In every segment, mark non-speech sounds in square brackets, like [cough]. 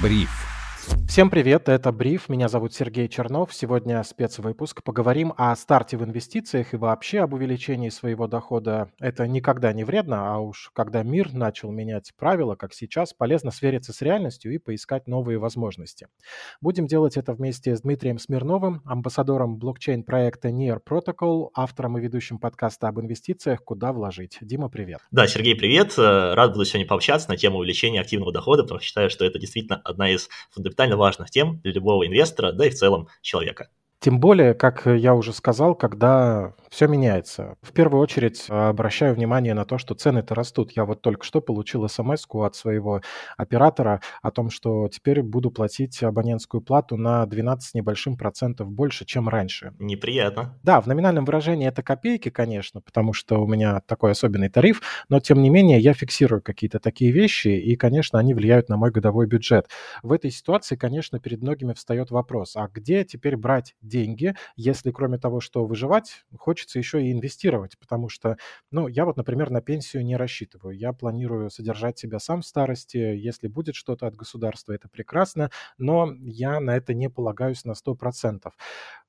Бриф. Всем привет, это Бриф, меня зовут Сергей Чернов. Сегодня спецвыпуск. Поговорим о старте в инвестициях и вообще об увеличении своего дохода. Это никогда не вредно, а уж когда мир начал менять правила, как сейчас, полезно свериться с реальностью и поискать новые возможности. Будем делать это вместе с Дмитрием Смирновым, амбассадором блокчейн-проекта Near Protocol, автором и ведущим подкаста об инвестициях «Куда вложить». Дима, привет. Да, Сергей, привет. Рад буду сегодня пообщаться на тему увеличения активного дохода, потому что считаю, что это действительно одна из фундаментально важных тем для любого инвестора, да и в целом человека. Тем более, как я уже сказал, когда все меняется. В первую очередь обращаю внимание на то, что цены-то растут. Я вот только что получил смс от своего оператора о том, что теперь буду платить абонентскую плату на 12 небольшим процентов больше, чем раньше. Неприятно. Да, в номинальном выражении это копейки, конечно, потому что у меня такой особенный тариф, но тем не менее я фиксирую какие-то такие вещи, и, конечно, они влияют на мой годовой бюджет. В этой ситуации, конечно, перед многими встает вопрос, а где теперь брать деньги, если кроме того, что выживать, хочется еще и инвестировать, потому что, ну, я вот, например, на пенсию не рассчитываю. Я планирую содержать себя сам в старости. Если будет что-то от государства, это прекрасно, но я на это не полагаюсь на 100%.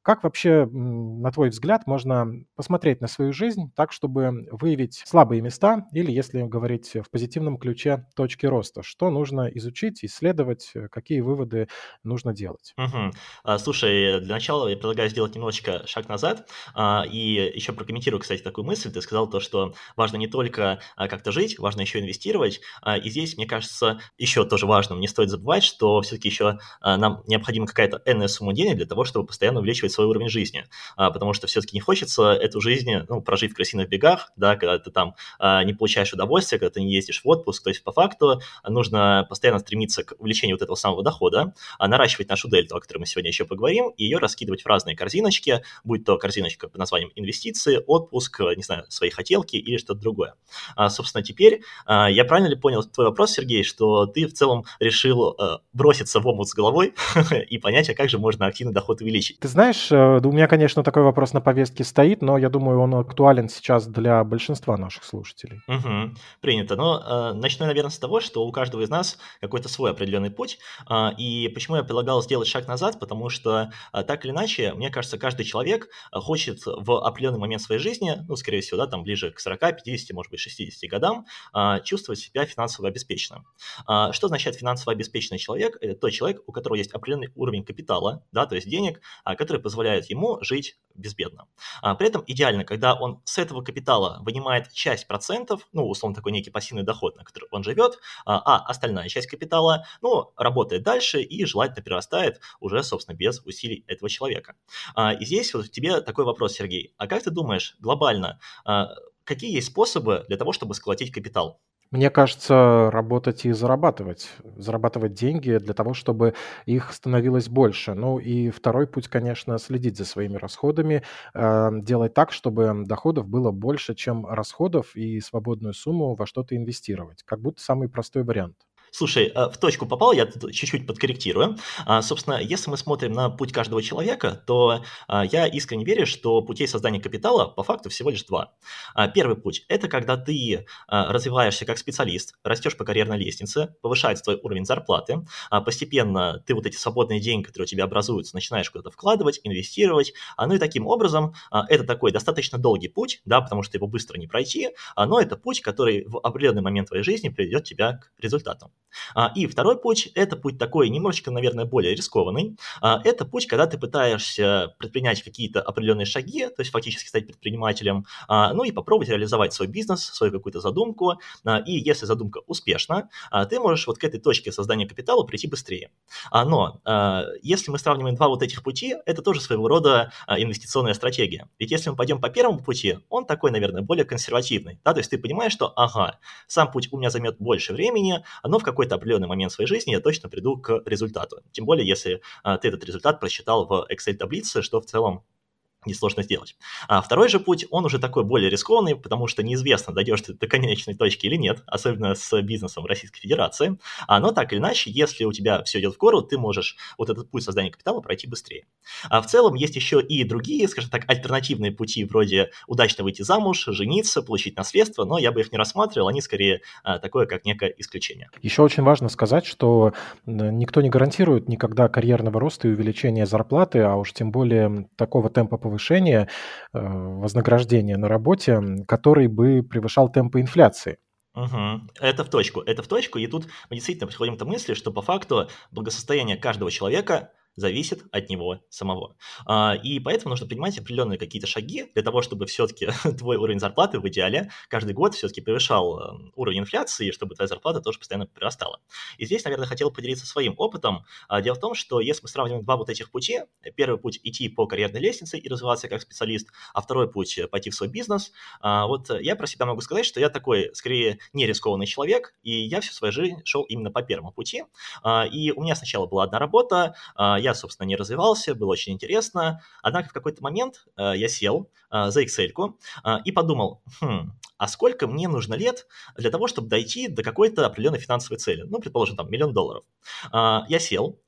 Как вообще, на твой взгляд, можно посмотреть на свою жизнь так, чтобы выявить слабые места или, если говорить в позитивном ключе, точки роста? Что нужно изучить, исследовать, э, какие выводы нужно делать? Угу. Слушай, для начала я предлагаю сделать немножечко шаг назад а, и еще прокомментирую, кстати, такую мысль. Ты сказал то, что важно не только а, как-то жить, важно еще инвестировать. И здесь, мне кажется, еще тоже важным не стоит забывать, что все-таки еще нам необходима какая-то энная сумма денег для того, чтобы постоянно увеличивать свой уровень жизни, а, потому что все-таки не хочется эту жизнь ну, прожить в крысиных бегах, да, когда ты там а, не получаешь удовольствия, когда ты не ездишь в отпуск, то есть по факту нужно постоянно стремиться к увеличению вот этого самого дохода, а, наращивать нашу дельту, о которой мы сегодня еще поговорим, и ее раскидывать в разные корзиночки, будь то корзиночка под названием инвестиции, отпуск, не знаю, свои хотелки или что-то другое. А, собственно, теперь я правильно ли понял твой вопрос, Сергей, что ты в целом решил броситься в омут с головой [laughs] и понять, а как же можно активный доход увеличить? Ты знаешь, Э, у меня, конечно, такой вопрос на повестке стоит, но я думаю, он актуален сейчас для большинства наших слушателей. Угу, принято. Но э, начну, наверное, с того, что у каждого из нас какой-то свой определенный путь. Э, и почему я предлагал сделать шаг назад? Потому что э, так или иначе, мне кажется, каждый человек э, хочет в определенный момент своей жизни, ну, скорее всего, да, там ближе к 40, 50, может быть, 60 годам, э, чувствовать себя финансово обеспеченным. Э, что означает финансово обеспеченный человек? Это тот человек, у которого есть определенный уровень капитала, да, то есть денег, э, который позволяет ему жить безбедно. А, при этом идеально, когда он с этого капитала вынимает часть процентов, ну, условно, такой некий пассивный доход, на который он живет, а, а остальная часть капитала, ну, работает дальше и желательно перерастает уже, собственно, без усилий этого человека. А, и здесь вот тебе такой вопрос, Сергей. А как ты думаешь, глобально, а, какие есть способы для того, чтобы сколотить капитал? Мне кажется, работать и зарабатывать. Зарабатывать деньги для того, чтобы их становилось больше. Ну и второй путь, конечно, следить за своими расходами, э, делать так, чтобы доходов было больше, чем расходов, и свободную сумму во что-то инвестировать. Как будто самый простой вариант. Слушай, э, в точку попал, я чуть-чуть подкорректирую. А, собственно, если мы смотрим на путь каждого человека, то а, я искренне верю, что путей создания капитала по факту всего лишь два. А, первый путь – это когда ты развиваешься как специалист, растешь по карьерной лестнице, повышается твой уровень зарплаты, постепенно ты вот эти свободные деньги, которые у тебя образуются, начинаешь куда-то вкладывать, инвестировать, ну и таким образом это такой достаточно долгий путь, да, потому что его быстро не пройти, но это путь, который в определенный момент твоей жизни приведет тебя к результату. А, и второй путь – это путь такой немножечко, наверное, более рискованный. А, это путь, когда ты пытаешься предпринять какие-то определенные шаги, то есть фактически стать предпринимателем, а, ну и попробовать реализовать свой бизнес, свою какую-то задумку. И если задумка успешна, ты можешь вот к этой точке создания капитала прийти быстрее. Но если мы сравниваем два вот этих пути, это тоже своего рода инвестиционная стратегия. Ведь если мы пойдем по первому пути, он такой, наверное, более консервативный. Да? То есть ты понимаешь, что, ага, сам путь у меня займет больше времени, но в какой-то определенный момент своей жизни я точно приду к результату. Тем более, если а, ты этот результат просчитал в Excel-таблице, что в целом несложно сделать. А второй же путь, он уже такой более рискованный, потому что неизвестно, дойдешь ты до конечной точки или нет, особенно с бизнесом Российской Федерации. А, но так или иначе, если у тебя все идет в гору, ты можешь вот этот путь создания капитала пройти быстрее. А в целом есть еще и другие, скажем так, альтернативные пути, вроде удачно выйти замуж, жениться, получить наследство, но я бы их не рассматривал, они скорее а, такое, как некое исключение. Еще очень важно сказать, что никто не гарантирует никогда карьерного роста и увеличения зарплаты, а уж тем более такого темпа повышения э, вознаграждения на работе, который бы превышал темпы инфляции. Угу. Это в точку, это в точку, и тут мы действительно приходим к мысли, что по факту благосостояние каждого человека зависит от него самого. А, и поэтому нужно принимать определенные какие-то шаги для того, чтобы все-таки [laughs] твой уровень зарплаты в идеале каждый год все-таки превышал эм, уровень инфляции, чтобы твоя зарплата тоже постоянно прирастала. И здесь, наверное, хотел поделиться своим опытом. А, дело в том, что если мы сравниваем два вот этих пути, первый путь идти по карьерной лестнице и развиваться как специалист, а второй путь пойти в свой бизнес, а, вот я про себя могу сказать, что я такой, скорее, не рискованный человек, и я всю свою жизнь шел именно по первому пути. И у меня сначала была одна работа, я, собственно, не развивался, было очень интересно. Однако в какой-то момент э, я сел э, за Excel э, и подумал, хм, а сколько мне нужно лет для того, чтобы дойти до какой-то определенной финансовой цели? Ну, предположим, там, миллион долларов. Я сел,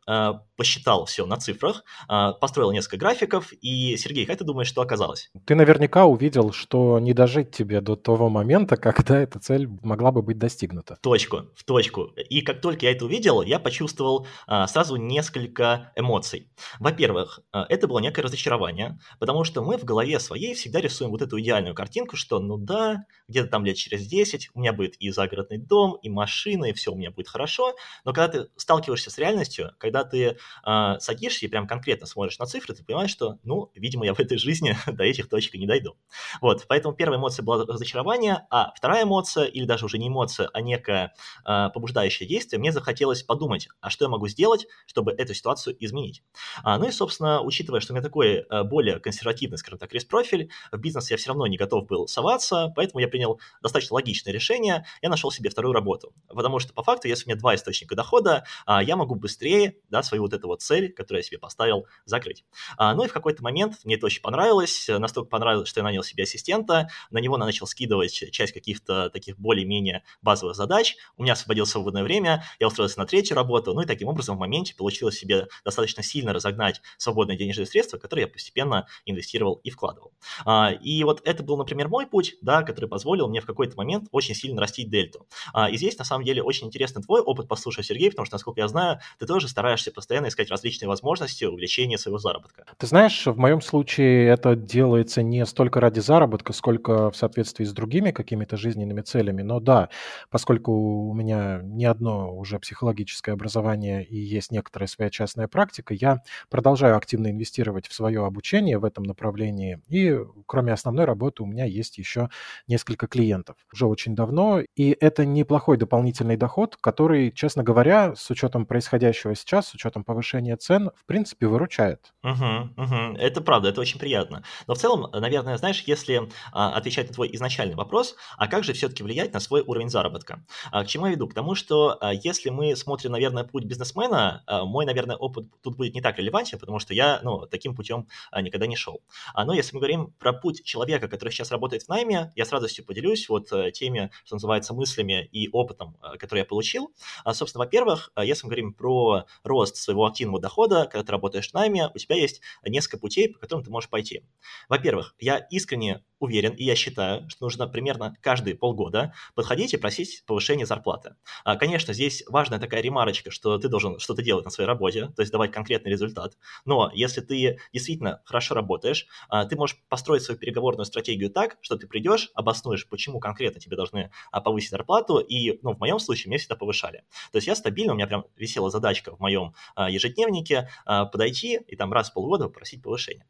посчитал все на цифрах, э, построил несколько графиков, и, Сергей, как ты думаешь, что оказалось? Ты наверняка увидел, что не дожить тебе до того момента, [laughs] когда эта цель могла бы быть достигнута. В точку, в точку. И как только я это увидел, я почувствовал э, сразу несколько эмоций. Во-первых, это было некое разочарование, потому что мы в голове своей всегда рисуем вот эту идеальную картинку, что ну да, где-то там лет через 10 у меня будет и загородный дом, и машина, и все у меня будет хорошо, но когда ты сталкиваешься с реальностью, когда ты э, садишься и прям конкретно смотришь на цифры, ты понимаешь, что, ну, видимо, я в этой жизни [laughs] до этих точек не дойду. Вот, поэтому первая эмоция была разочарование, а вторая эмоция, или даже уже не эмоция, а некое э, побуждающее действие, мне захотелось подумать, а что я могу сделать, чтобы эту ситуацию изменить. А, ну и, собственно, учитывая, что у меня такой э, более консервативный, скажем так, риск-профиль, в бизнес я все равно не готов был соваться, поэтому я принял достаточно логичное решение, я нашел себе вторую работу. Потому что, по факту, если у меня два источника дохода, я могу быстрее да, свою вот эту вот цель, которую я себе поставил, закрыть. А, ну и в какой-то момент мне это очень понравилось, настолько понравилось, что я нанял себе ассистента, на него начал скидывать часть каких-то таких более-менее базовых задач, у меня освободилось свободное время, я устроился на третью работу, ну и таким образом в моменте получилось себе достаточно сильно разогнать свободные денежные средства, которые я постепенно инвестировал и вкладывал. А, и вот это был, например, мой путь, да, который позволил мне в какой-то момент очень сильно растить дельту. А, и здесь, на самом деле, очень интересный твой опыт послушать, Сергей, потому что, насколько я знаю, ты тоже стараешься постоянно искать различные возможности увеличения своего заработка. Ты знаешь, в моем случае это делается не столько ради заработка, сколько в соответствии с другими какими-то жизненными целями. Но да, поскольку у меня не одно уже психологическое образование и есть некоторая своя частная практика, я продолжаю активно инвестировать в свое обучение в этом направлении. И кроме основной работы у меня есть еще несколько клиентов уже очень давно. И это неплохой дополнительный доход, который, честно говоря, с учетом происходящего сейчас, с учетом повышения цен, в принципе, выручает. Угу, угу. Это правда, это очень приятно. Но в целом, наверное, знаешь, если а, отвечать на твой изначальный вопрос, а как же все-таки влиять на свой уровень заработка? А, к чему я веду? К тому, что а, если мы смотрим, наверное, путь бизнесмена, а, мой, наверное, опыт тут будет не так релевантен, потому что я, ну, таким путем а, никогда не шел. А, но если мы говорим про путь человека, который сейчас работает в найме, я с радостью поделюсь вот э, теми, что называется, мыслями и опытом, э, который я получил. А, собственно, во-первых, э, если мы говорим про рост своего активного дохода, когда ты работаешь в найме, у тебя есть несколько путей, по которым ты можешь пойти. Во-первых, я искренне уверен, и я считаю, что нужно примерно каждые полгода подходить и просить повышение зарплаты. А, конечно, здесь важная такая ремарочка, что ты должен что-то делать на своей работе, то есть давать конкретный результат. Но если ты действительно хорошо работаешь, а, ты можешь построить свою переговорную стратегию так, что ты придешь, обоснуешь, почему конкретно тебе должны а, повысить зарплату, и, ну, в моем случае мне всегда повышали. То есть я стабильно, у меня прям висела задачка в моем ежедневнике подойти и там раз в полгода попросить повышение.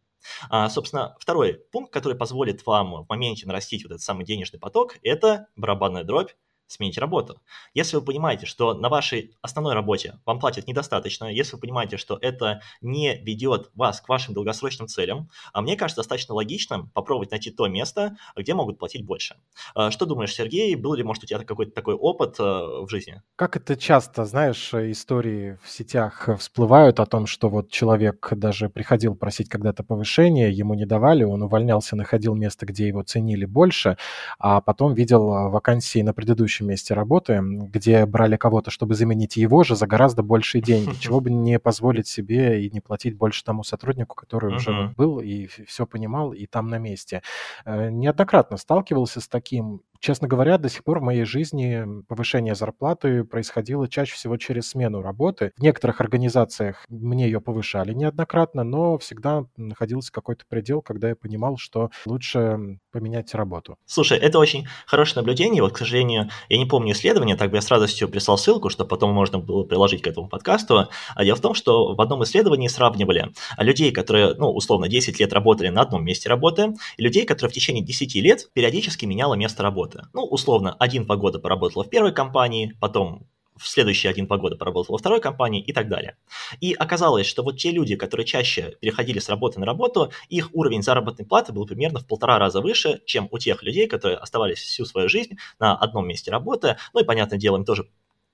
А, собственно, второй пункт, который позволит вам в моменте нарастить вот этот самый денежный поток, это барабанная дробь смените работу. Если вы понимаете, что на вашей основной работе вам платят недостаточно, если вы понимаете, что это не ведет вас к вашим долгосрочным целям, а мне кажется достаточно логичным попробовать найти то место, где могут платить больше. А, что думаешь, Сергей, был ли, может, у тебя какой-то такой опыт э, в жизни? Как это часто, знаешь, истории в сетях всплывают о том, что вот человек даже приходил просить когда-то повышение, ему не давали, он увольнялся, находил место, где его ценили больше, а потом видел вакансии на предыдущем месте работы, где брали кого-то, чтобы заменить его же за гораздо большие деньги. [laughs] Чего бы не позволить себе и не платить больше тому сотруднику, который уже был и все понимал, и там на месте. Э, неоднократно сталкивался с таким, Честно говоря, до сих пор в моей жизни повышение зарплаты происходило чаще всего через смену работы. В некоторых организациях мне ее повышали неоднократно, но всегда находился какой-то предел, когда я понимал, что лучше поменять работу. Слушай, это очень хорошее наблюдение. Вот, к сожалению, я не помню исследования, так бы я с радостью прислал ссылку, чтобы потом можно было приложить к этому подкасту. А дело в том, что в одном исследовании сравнивали людей, которые, ну, условно, 10 лет работали на одном месте работы, и людей, которые в течение 10 лет периодически меняло место работы работы. Ну, условно, один-два года поработала в первой компании, потом в следующие один-два года поработала во второй компании и так далее. И оказалось, что вот те люди, которые чаще переходили с работы на работу, их уровень заработной платы был примерно в полтора раза выше, чем у тех людей, которые оставались всю свою жизнь на одном месте работы. Ну и, понятное дело, им тоже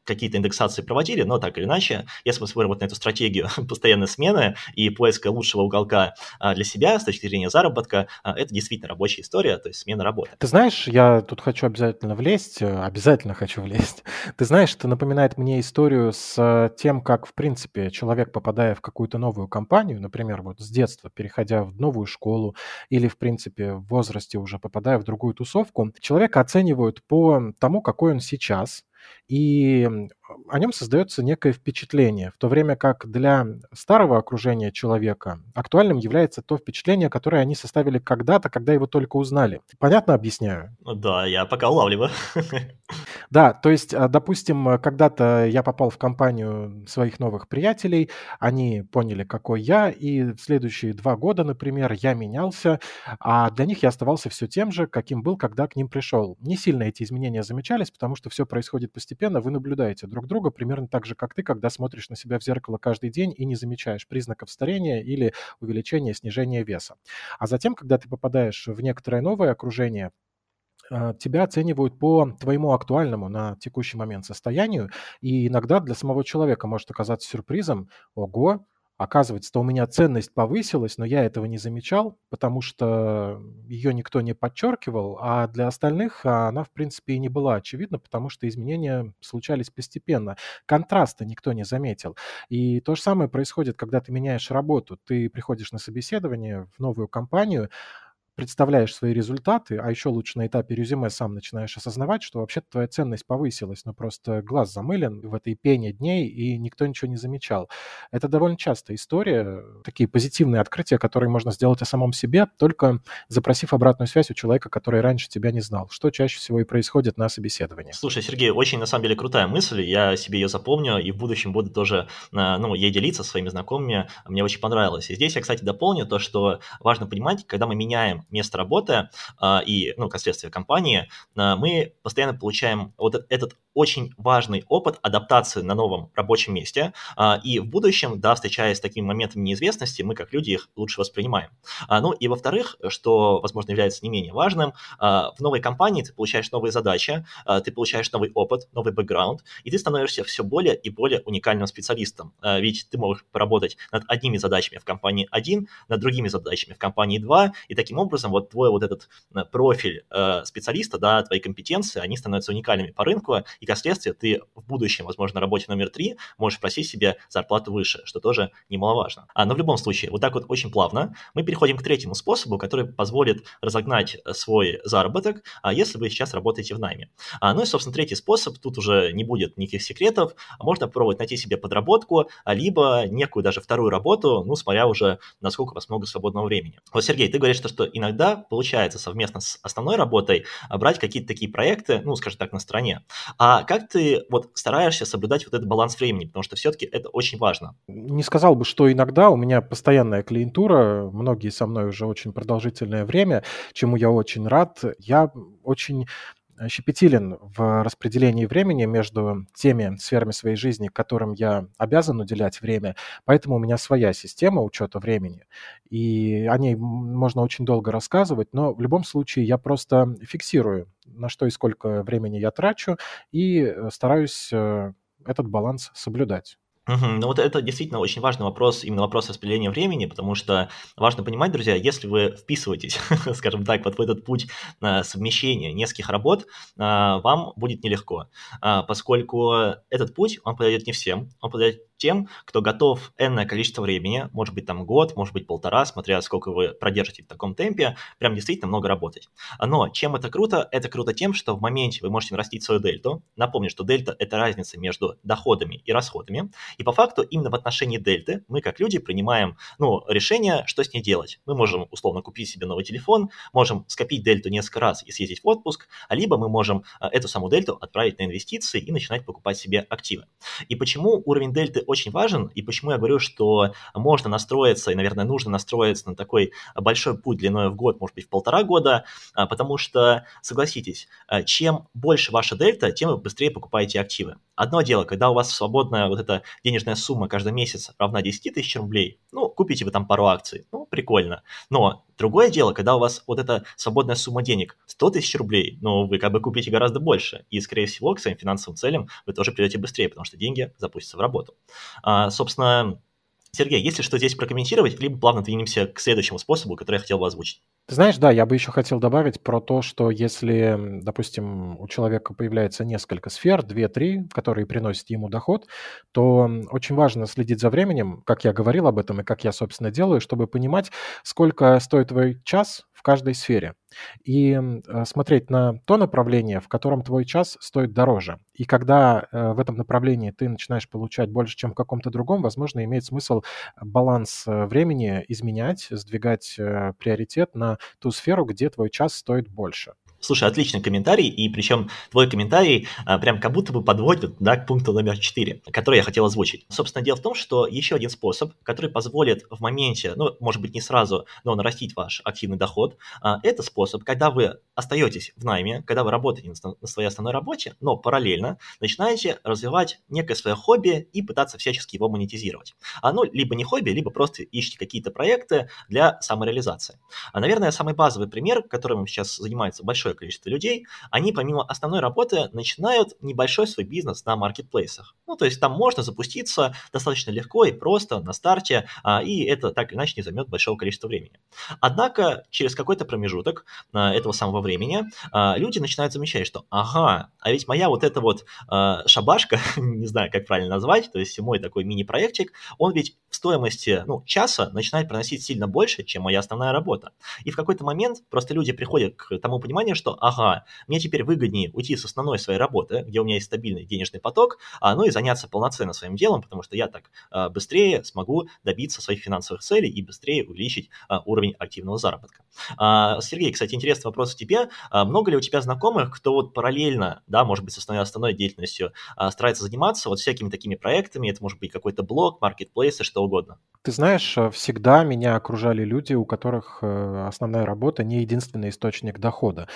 какие-то индексации проводили, но так или иначе, если мы смотрим вот на эту стратегию [laughs] постоянной смены и поиска лучшего уголка а, для себя с точки зрения заработка, а, это действительно рабочая история, то есть смена работы. Ты знаешь, я тут хочу обязательно влезть, э, обязательно хочу влезть. [laughs] Ты знаешь, это напоминает мне историю с тем, как, в принципе, человек, попадая в какую-то новую компанию, например, вот с детства, переходя в новую школу или, в принципе, в возрасте уже попадая в другую тусовку, человека оценивают по тому, какой он сейчас, и о нем создается некое впечатление, в то время как для старого окружения человека актуальным является то впечатление, которое они составили когда-то, когда его только узнали. Понятно объясняю? Ну да, я пока улавливаю. Да, то есть, а, допустим, когда-то я попал в компанию своих новых приятелей, они поняли, какой я, и в следующие два года, например, я менялся, а для них я оставался все тем же, каким был, когда к ним пришел. Не сильно эти изменения замечались, потому что все происходит постепенно, вы наблюдаете друг друга примерно так же, как ты, когда смотришь на себя в зеркало каждый день и не замечаешь признаков старения или увеличения, снижения веса. А затем, когда ты попадаешь в некоторое новое окружение, а, тебя оценивают по твоему актуальному на текущий момент состоянию, и иногда для самого человека может оказаться сюрпризом, ого, Оказывается, у меня ценность повысилась, но я этого не замечал, потому что ее никто не подчеркивал, а для остальных она, в принципе, и не была очевидна, потому что изменения случались постепенно. Контраста никто не заметил. И то же самое происходит, когда ты меняешь работу. Ты приходишь на собеседование в новую компанию, представляешь свои результаты, а еще лучше на этапе резюме сам начинаешь осознавать, что вообще-то твоя ценность повысилась, но просто глаз замылен в этой пене дней, и никто ничего не замечал. Это довольно частая история, такие позитивные открытия, которые можно сделать о самом себе, только запросив обратную связь у человека, который раньше тебя не знал, что чаще всего и происходит на собеседовании. Слушай, Сергей, очень на самом деле крутая мысль, я себе ее запомню, и в будущем буду тоже, э, ну, ей делиться своими знакомыми, мне очень понравилось. И здесь я, кстати, дополню то, что важно понимать, когда мы меняем место работы а, и, ну, как следствие компании, а, мы постоянно получаем вот этот очень важный опыт адаптации на новом рабочем месте, а, и в будущем, да, встречаясь с такими моментами неизвестности, мы как люди их лучше воспринимаем. Ну и во-вторых, что, возможно, является не менее важным, в новой компании ты получаешь новые задачи, ты получаешь новый опыт, новый бэкграунд, и ты становишься все более и более уникальным специалистом. Ведь ты можешь поработать над одними задачами в компании 1, над другими задачами в компании 2, и таким образом образом вот твой вот этот э, профиль э, специалиста, да, твои компетенции, они становятся уникальными по рынку, и как следствие ты в будущем, возможно, на работе номер три можешь просить себе зарплату выше, что тоже немаловажно. А, но в любом случае, вот так вот очень плавно мы переходим к третьему способу, который позволит разогнать э, свой заработок, а если вы сейчас работаете в найме. А, ну и, собственно, третий способ, тут уже не будет никаких секретов, можно пробовать найти себе подработку, а либо некую даже вторую работу, ну, смотря уже, насколько у вас много свободного времени. Вот, Сергей, ты говоришь, что, что иногда иногда получается совместно с основной работой а, брать какие-то такие проекты, ну, скажем так, на стороне. А как ты вот стараешься соблюдать вот этот баланс времени? Потому что все-таки это очень важно. Не сказал бы, что иногда у меня постоянная клиентура, многие со мной уже очень продолжительное время, чему я очень рад. Я очень щепетилен в распределении времени между теми сферами своей жизни, которым я обязан уделять время, поэтому у меня своя система учета времени, и о ней можно очень долго рассказывать, но в любом случае я просто фиксирую, на что и сколько времени я трачу, и э, стараюсь э, этот баланс соблюдать. Ну вот это действительно очень важный вопрос, именно вопрос распределения времени, потому что важно понимать, друзья, если вы вписываетесь, [laughs] скажем так, вот в этот путь а, совмещения нескольких работ, а, вам будет нелегко, а, поскольку этот путь, он подойдет не всем, он подойдет тем, кто готов энное количество времени, может быть там год, может быть полтора, смотря сколько вы продержите в таком темпе, прям действительно много работать. Но чем это круто? Это круто тем, что в моменте вы можете нарастить свою дельту. Напомню, что дельта – это разница между доходами и расходами. И по факту именно в отношении дельты мы как люди принимаем ну, решение, что с ней делать. Мы можем условно купить себе новый телефон, можем скопить дельту несколько раз и съездить в отпуск, а либо мы можем а, эту саму дельту отправить на инвестиции и начинать покупать себе активы. И почему уровень дельты очень важен, и почему я говорю, что можно настроиться, и, наверное, нужно настроиться на такой большой путь длиной в год, может быть, в полтора года, а, потому что, согласитесь, а, чем больше ваша дельта, тем вы быстрее покупаете активы. Одно дело, когда у вас свободная вот эта денежная сумма каждый месяц равна 10 тысяч рублей, ну, купите вы там пару акций, ну, прикольно. Но другое дело, когда у вас вот эта свободная сумма денег 100 тысяч рублей, ну, вы как бы купите гораздо больше, и, скорее всего, к своим финансовым целям вы тоже придете быстрее, потому что деньги запустятся в работу. А, собственно, Сергей, если что здесь прокомментировать, либо плавно двинемся к следующему способу, который я хотел бы озвучить. Ты знаешь, да, я бы еще хотел добавить про то, что если, допустим, у человека появляется несколько сфер, 2-3, которые приносят ему доход, то очень важно следить за временем, как я говорил об этом и как я, собственно, делаю, чтобы понимать, сколько стоит твой час в каждой сфере и э, смотреть на то направление, в котором твой час стоит дороже. И когда э, в этом направлении ты начинаешь получать больше, чем в каком-то другом, возможно, имеет смысл баланс э, времени изменять, сдвигать приоритет на ту сферу, где твой час стоит больше. Слушай, отличный комментарий, и причем твой комментарий а, прям как будто бы подводит да, к пункту номер 4, который я хотел озвучить. Собственно, дело в том, что еще один способ, который позволит в моменте, ну, может быть, не сразу, но нарастить ваш активный доход, а, это способ, когда вы остаетесь в найме, когда вы работаете на своей основной работе, но параллельно начинаете развивать некое свое хобби и пытаться всячески его монетизировать. А, ну, либо не хобби, либо просто ищете какие-то проекты для самореализации. А, наверное, самый базовый пример, которым сейчас занимается большой большое количество людей, они помимо основной работы начинают небольшой свой бизнес на маркетплейсах. Ну, то есть там можно запуститься достаточно легко и просто на старте, а, и это так или иначе не займет большого количества времени. Однако через какой-то промежуток а, этого самого времени а, люди начинают замечать, что ага, а ведь моя вот эта вот шабашка, [laughs] не знаю, как правильно назвать, то есть мой такой мини-проектик, он ведь в стоимости ну, часа начинает приносить сильно больше, чем моя основная работа. И в какой-то момент просто люди приходят к тому пониманию, что, ага, мне теперь выгоднее уйти с основной своей работы, где у меня есть стабильный денежный поток, а, ну и заняться полноценно своим делом, потому что я так а, быстрее смогу добиться своих финансовых целей и быстрее увеличить а, уровень активного заработка. А, Сергей, кстати, интересный вопрос к тебе. А, много ли у тебя знакомых, кто вот параллельно, да, может быть, с основной, основной деятельностью а, старается заниматься вот всякими такими проектами, это может быть какой-то блог, маркетплейсы, что угодно? Ты знаешь, э, всегда меня окружали люди, у которых э, основная работа не единственный источник дохода.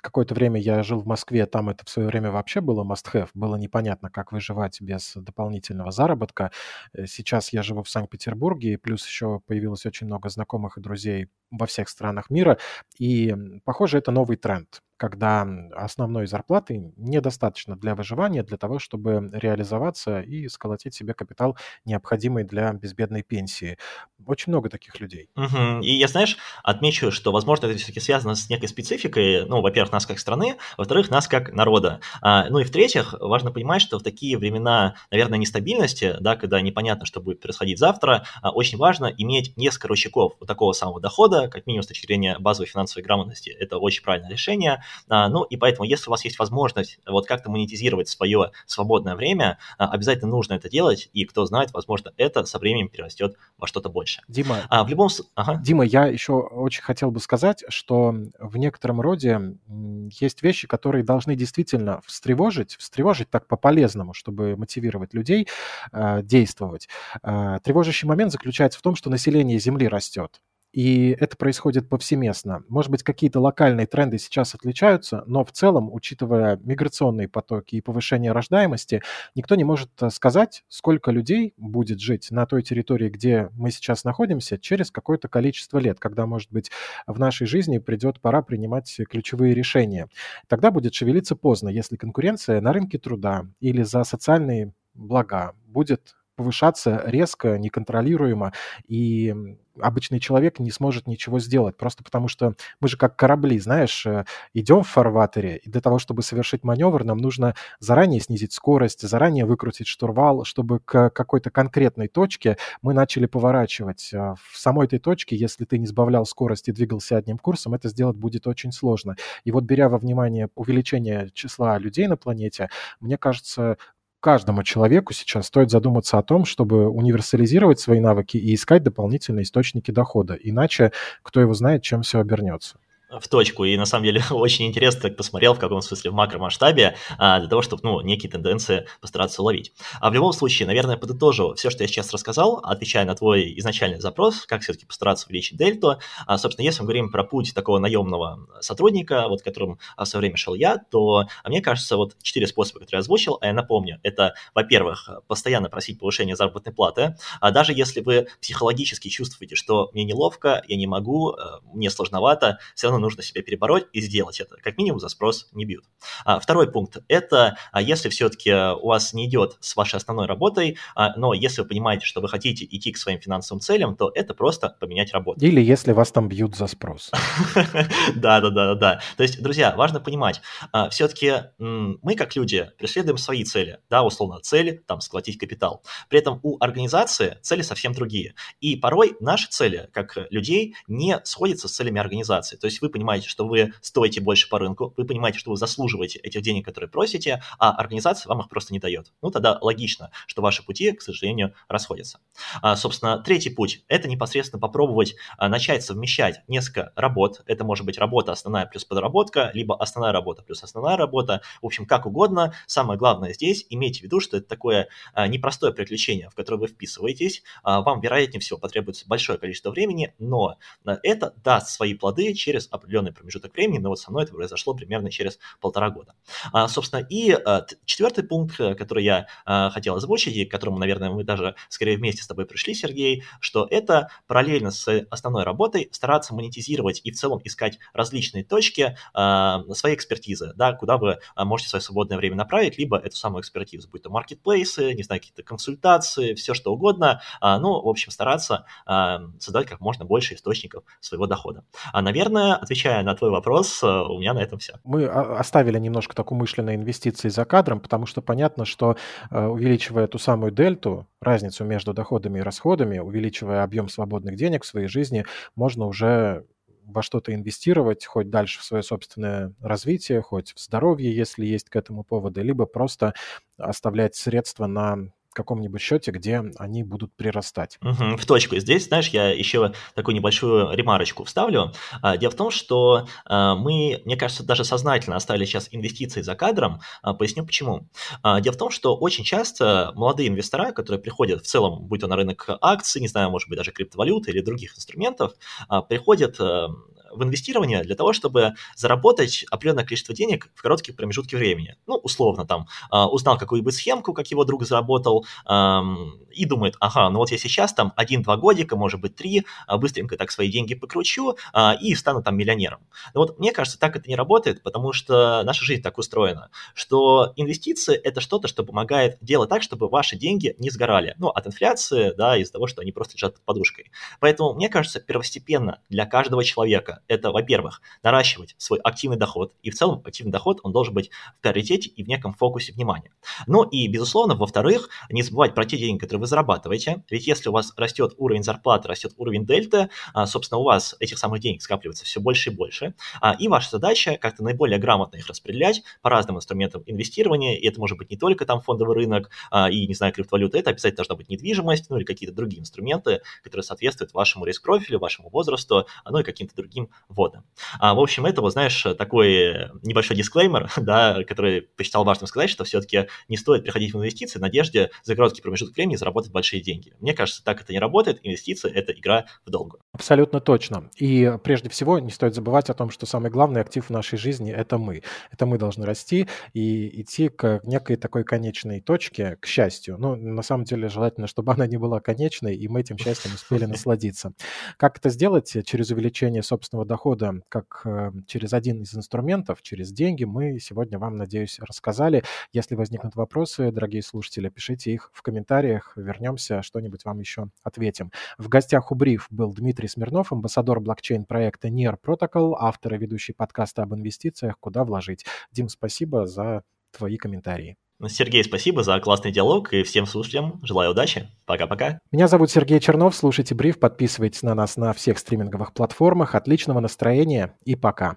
Какое-то время я жил в Москве, там это в свое время вообще было must-have, было непонятно, как выживать без дополнительного заработка. Э, сейчас я живу в Санкт-Петербурге, плюс еще появилось очень много знакомых и друзей во всех странах мира, и, похоже, это новый тренд когда основной зарплаты недостаточно для выживания, для того, чтобы реализоваться и сколотить себе капитал, необходимый для безбедной пенсии. Очень много таких людей. Угу. И я, знаешь, отмечу, что, возможно, это все-таки связано с некой спецификой, ну, во-первых, нас как страны, во-вторых, нас как народа. А, ну и в-третьих, важно понимать, что в такие времена, наверное, нестабильности, да, когда непонятно, что будет происходить завтра, а, очень важно иметь несколько ручейков вот такого самого дохода, как минимум с точки зрения базовой финансовой грамотности. Это очень правильное решение. А, ну и поэтому, если у вас есть возможность вот как-то монетизировать свое свободное время, а, обязательно нужно это делать, и кто знает, возможно, это со временем перерастет во что-то больше. Дима, а, в любом... ага. Дима, я еще очень хотел бы сказать, что в некотором роде есть вещи, которые должны действительно встревожить, встревожить так по-полезному, чтобы мотивировать людей э, действовать. Э, тревожащий момент заключается в том, что население Земли растет. И это происходит повсеместно. Может быть, какие-то локальные тренды сейчас отличаются, но в целом, учитывая миграционные потоки и повышение рождаемости, никто не может э, сказать, сколько людей будет жить на той территории, где мы сейчас находимся, через какое-то количество лет, когда, может быть, в нашей жизни придет пора принимать ключевые решения. Тогда будет шевелиться поздно, если конкуренция на рынке труда или за социальные блага будет повышаться резко, неконтролируемо, и обычный человек не сможет ничего сделать, просто потому что мы же как корабли, знаешь, э, идем в фарватере, и для того, чтобы совершить маневр, нам нужно заранее снизить скорость, заранее выкрутить штурвал, чтобы к какой-то конкретной точке мы начали поворачивать. Э, в самой этой точке, если ты не сбавлял скорость и двигался одним курсом, это сделать будет очень сложно. И вот беря во внимание увеличение числа людей на планете, мне кажется, каждому человеку сейчас стоит задуматься о том, чтобы универсализировать свои навыки и искать дополнительные источники дохода. Иначе кто его знает, чем все обернется в точку. И на самом деле [laughs] очень интересно так посмотрел, в каком смысле в макромасштабе, а, для того, чтобы ну, некие тенденции постараться уловить. А в любом случае, наверное, подытожу все, что я сейчас рассказал, отвечая на твой изначальный запрос, как все-таки постараться увеличить дельту. А, собственно, если мы говорим про путь такого наемного сотрудника, вот которым в свое время шел я, то мне кажется, вот четыре способа, которые я озвучил, а я напомню, это, во-первых, постоянно просить повышения заработной платы, а даже если вы психологически чувствуете, что мне неловко, я не могу, мне сложновато, все равно нужно себя перебороть и сделать это. Как минимум за спрос не бьют. А, второй пункт – это а если все-таки у вас не идет с вашей основной работой, а, но если вы понимаете, что вы хотите идти к своим финансовым целям, то это просто поменять работу. Или если вас там бьют за спрос. [laughs] Да, да, да, да. То есть, друзья, важно понимать, а, все-таки мы как люди преследуем свои цели, да, условно, цели, там, сколотить капитал. При этом у организации цели совсем другие. И порой наши цели, как людей, не сходятся с целями организации. То есть вы понимаете, что вы стоите больше по рынку, вы понимаете, что вы заслуживаете этих денег, которые просите, а организация вам их просто не дает. Ну, тогда логично, что ваши пути, к сожалению, расходятся. А, собственно, третий путь – это непосредственно попробовать а, начать совмещать несколько работ. Это может быть работа основная плюс подработка, либо основная работа плюс основная работа. В общем, как угодно. Самое главное здесь – имейте в виду, что это такое а, непростое приключение, в которое вы вписываетесь. А, вам, вероятнее всего, потребуется большое количество времени, но а, это даст свои плоды через определенный промежуток времени, но вот со мной это произошло примерно через полтора года. А, собственно, и а, четвертый пункт, э, который я а, хотел озвучить, и к которому, наверное, мы даже скорее вместе с тобой пришли, Сергей, что это параллельно с основной работой стараться монетизировать и в целом искать различные точки а, своей экспертизы, да, куда вы можете свое свободное время направить, либо эту самую экспертизу, будь то маркетплейсы, не знаю, какие-то консультации, все что угодно, а, ну, в общем, стараться а, создать как можно больше источников своего дохода. А, наверное, отвечая на твой вопрос, э, у меня на этом все. Мы оставили немножко так умышленные инвестиции за кадром, потому что понятно, что э, увеличивая ту самую дельту, разницу между доходами и расходами, увеличивая объем свободных денег в своей жизни, можно уже во что-то инвестировать, хоть дальше в свое собственное развитие, хоть в здоровье, если есть к этому поводы, либо просто оставлять средства на каком-нибудь счете, где они будут прирастать. Угу, в точку. Здесь, знаешь, я еще такую небольшую ремарочку вставлю. А, дело в том, что а, мы, мне кажется, даже сознательно оставили сейчас инвестиции за кадром. А, поясню почему. Дело в том, что очень часто молодые инвестора, которые приходят в целом, будь то на рынок акций, не знаю, может быть, даже криптовалюты или других инструментов, приходят в инвестирование для того, чтобы заработать определенное количество денег в короткие промежутки времени. Ну, условно, там, а, узнал какую-нибудь схемку, как его друг заработал, и думает, ага, ну вот я сейчас там один-два годика, может быть, три, а, быстренько так свои деньги покручу а, и стану там миллионером. Но вот мне кажется, так это не работает, потому что наша жизнь так устроена, что инвестиции – это что-то, что помогает делать так, чтобы ваши деньги не сгорали. Ну, от инфляции, да, из-за того, что они просто лежат под подушкой. Поэтому, мне кажется, первостепенно для каждого человека это, во-первых, наращивать свой активный доход, и в целом активный доход, он должен быть в приоритете и в неком фокусе внимания. Ну и, безусловно, во-вторых, не забывать про те деньги, которые вы зарабатываете, ведь если у вас растет уровень зарплаты, растет уровень дельты, а, собственно, у вас этих самых денег скапливается все больше и больше, а, и ваша задача как-то наиболее грамотно их распределять по разным инструментам инвестирования, и это может быть не только там фондовый рынок а, и, не знаю, криптовалюта, это обязательно должна быть недвижимость, ну или какие-то другие инструменты, которые соответствуют вашему риск-профилю, вашему возрасту, ну и каким-то другим ввода. А, в общем, это, вот, знаешь, такой небольшой дисклеймер, [laughs] да, который посчитал важным сказать, что все-таки не стоит приходить в инвестиции в надежде за короткий промежуток времени заработать большие деньги. Мне кажется, так это не работает. Инвестиции – это игра в долгую. Абсолютно точно. И прежде всего не стоит забывать о том, что самый главный актив в нашей жизни – это мы. Это мы должны расти и идти к некой такой конечной точке, к счастью. Ну, на самом деле, желательно, чтобы она не была конечной, и мы этим счастьем успели [laughs] насладиться. Как это сделать? Через увеличение собственного дохода, как э, через один из инструментов, через деньги, мы сегодня вам, надеюсь, рассказали. Если возникнут вопросы, дорогие слушатели, пишите их в комментариях. Вернемся, что-нибудь вам еще ответим. В гостях у Бриф был Дмитрий Смирнов, амбассадор блокчейн-проекта NEAR Protocol, автор и ведущий подкаста об инвестициях «Куда вложить». Дим, спасибо за твои комментарии. Сергей, спасибо за классный диалог и всем слушателям желаю удачи. Пока-пока. Меня зовут Сергей Чернов. Слушайте Бриф, подписывайтесь на нас на всех стриминговых платформах. Отличного настроения и пока.